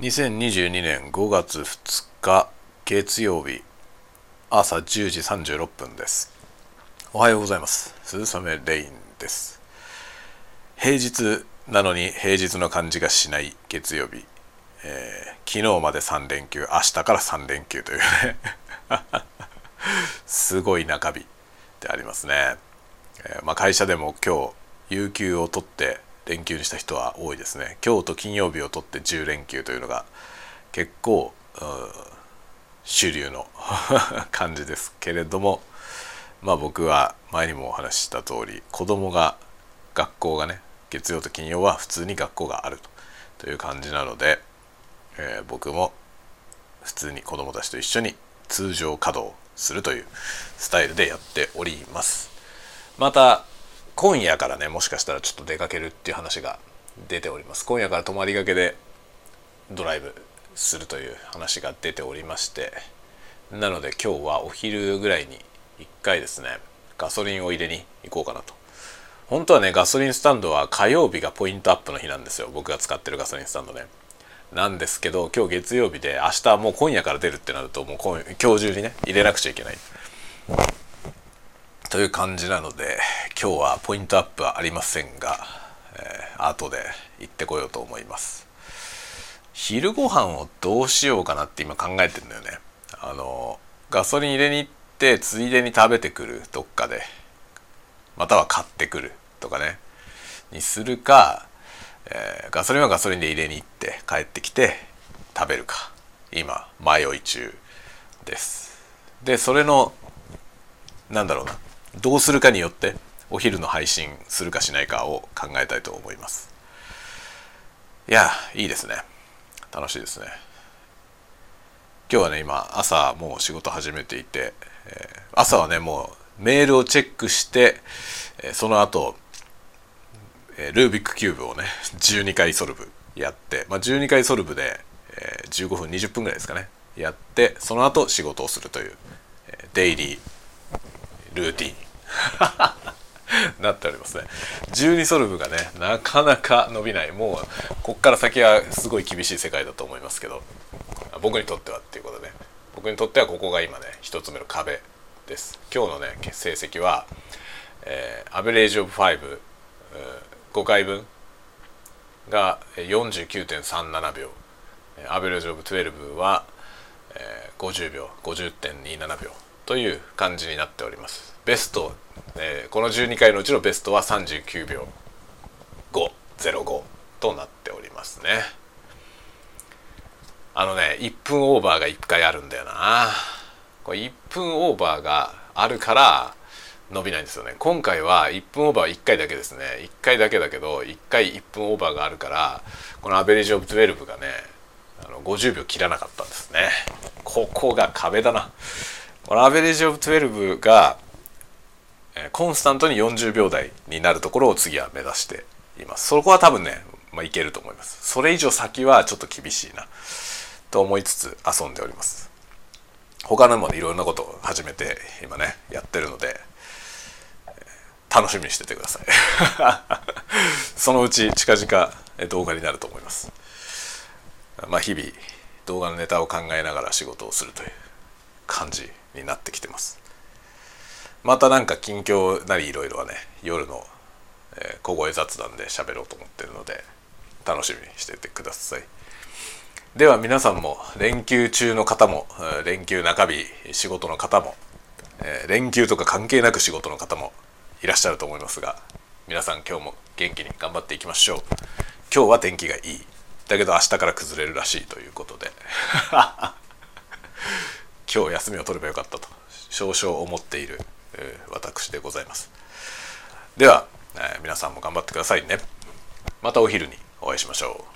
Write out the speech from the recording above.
2022年5月2日月曜日朝10時36分です。おはようございます。鈴雨レインです。平日なのに平日の感じがしない月曜日、えー、昨日まで3連休明日から3連休というね。すごい中日でありますね、えー、まあ、会社でも今日有給を取って連休にした人は多いですね。今日と金曜日を取って10連休というのが結構主流の 感じですけれどもまあ僕は前にもお話しした通り子供が学校がね月曜と金曜は普通に学校があるという感じなので、えー、僕も普通に子供たちと一緒に通常稼働するというスタイルでやっております。また今夜からねもしかしたらちょっと出かけるっていう話が出ております。今夜から泊まりがけでドライブするという話が出ておりまして。なので今日はお昼ぐらいに1回ですねガソリンを入れに行こうかなと。本当はねガソリンスタンドは火曜日がポイントアップの日なんですよ。僕が使ってるガソリンスタンドね。なんですけど今日月曜日で明日もう今夜から出るってなるともう今日中にね入れなくちゃいけない。という感じなので今日はポイントアップはありませんが、えー、後で行ってこようと思います。昼ご飯をどうしようかなって今考えてんだよね。あのガソリン入れに行ってついでに食べてくるどっかで。または買ってくるとかね。にするか、えー、ガソリンはガソリンで入れに行って帰ってきて食べるか。今迷い中です。でそれのなんだろうな。どうするかによってお昼の配信するかしないかを考えたいと思います。いやいいですね。楽しいですね。今日はね今朝もう仕事始めていて、えー、朝はねもうメールをチェックして、えー、その後、えー、ルービックキューブをね12回ソルブやって、まあ、12回ソルブで、えー、15分20分ぐらいですかねやってその後仕事をするという、えー、デイリールーティン。なっておりますね。12ソルブがねなかなか伸びない。もうこっから先はすごい厳しい世界だと思いますけど。僕にとってはっていうことで。僕にとってはここが今ね一つ目の壁です。今日のね成績は、えー、アベレージオブ55、5回分が49.37秒アベレージオブ12は、えー、50秒。50.27秒。という感じになっております。ベスト、えー、この12回のうちのベストは39秒。505となっておりますね。あのね1分オーバーが1回あるんだよな。これ1分オーバーがあるから伸びないんですよね。今回は1分オーバーは1回だけですね。1回だけだけど1回1分オーバーがあるからこのアベレージオブ12がねあの50秒切らなかったんですね。ここが壁だな。このアベレージオブ12がコンスタントに40秒台になるところを次は目指しています。そこは多分ね、まあ、いけると思います。それ以上先はちょっと厳しいなと思いつつ遊んでおります。他のもねいろいろなことを始めて今ねやってるので楽しみにしててください。そのうち近々動画になると思います。まあ日々動画のネタを考えながら仕事をするという。感じになってきてます。またなんか近況なりいろいろはね夜の、え、小声雑談で喋ろうと思ってるので楽しみにしててください。では皆さんも連休中の方も連休中日仕事の方も、え、連休とか関係なく仕事の方もいらっしゃると思いますが皆さん今日も元気に頑張っていきましょう。今日は天気がいい。だけど明日から崩れるらしいということで。今日休みを取ればよかったと少々思っている、えー、私でございます。では、えー、皆さんも頑張ってくださいね。またお昼にお会いしましょう。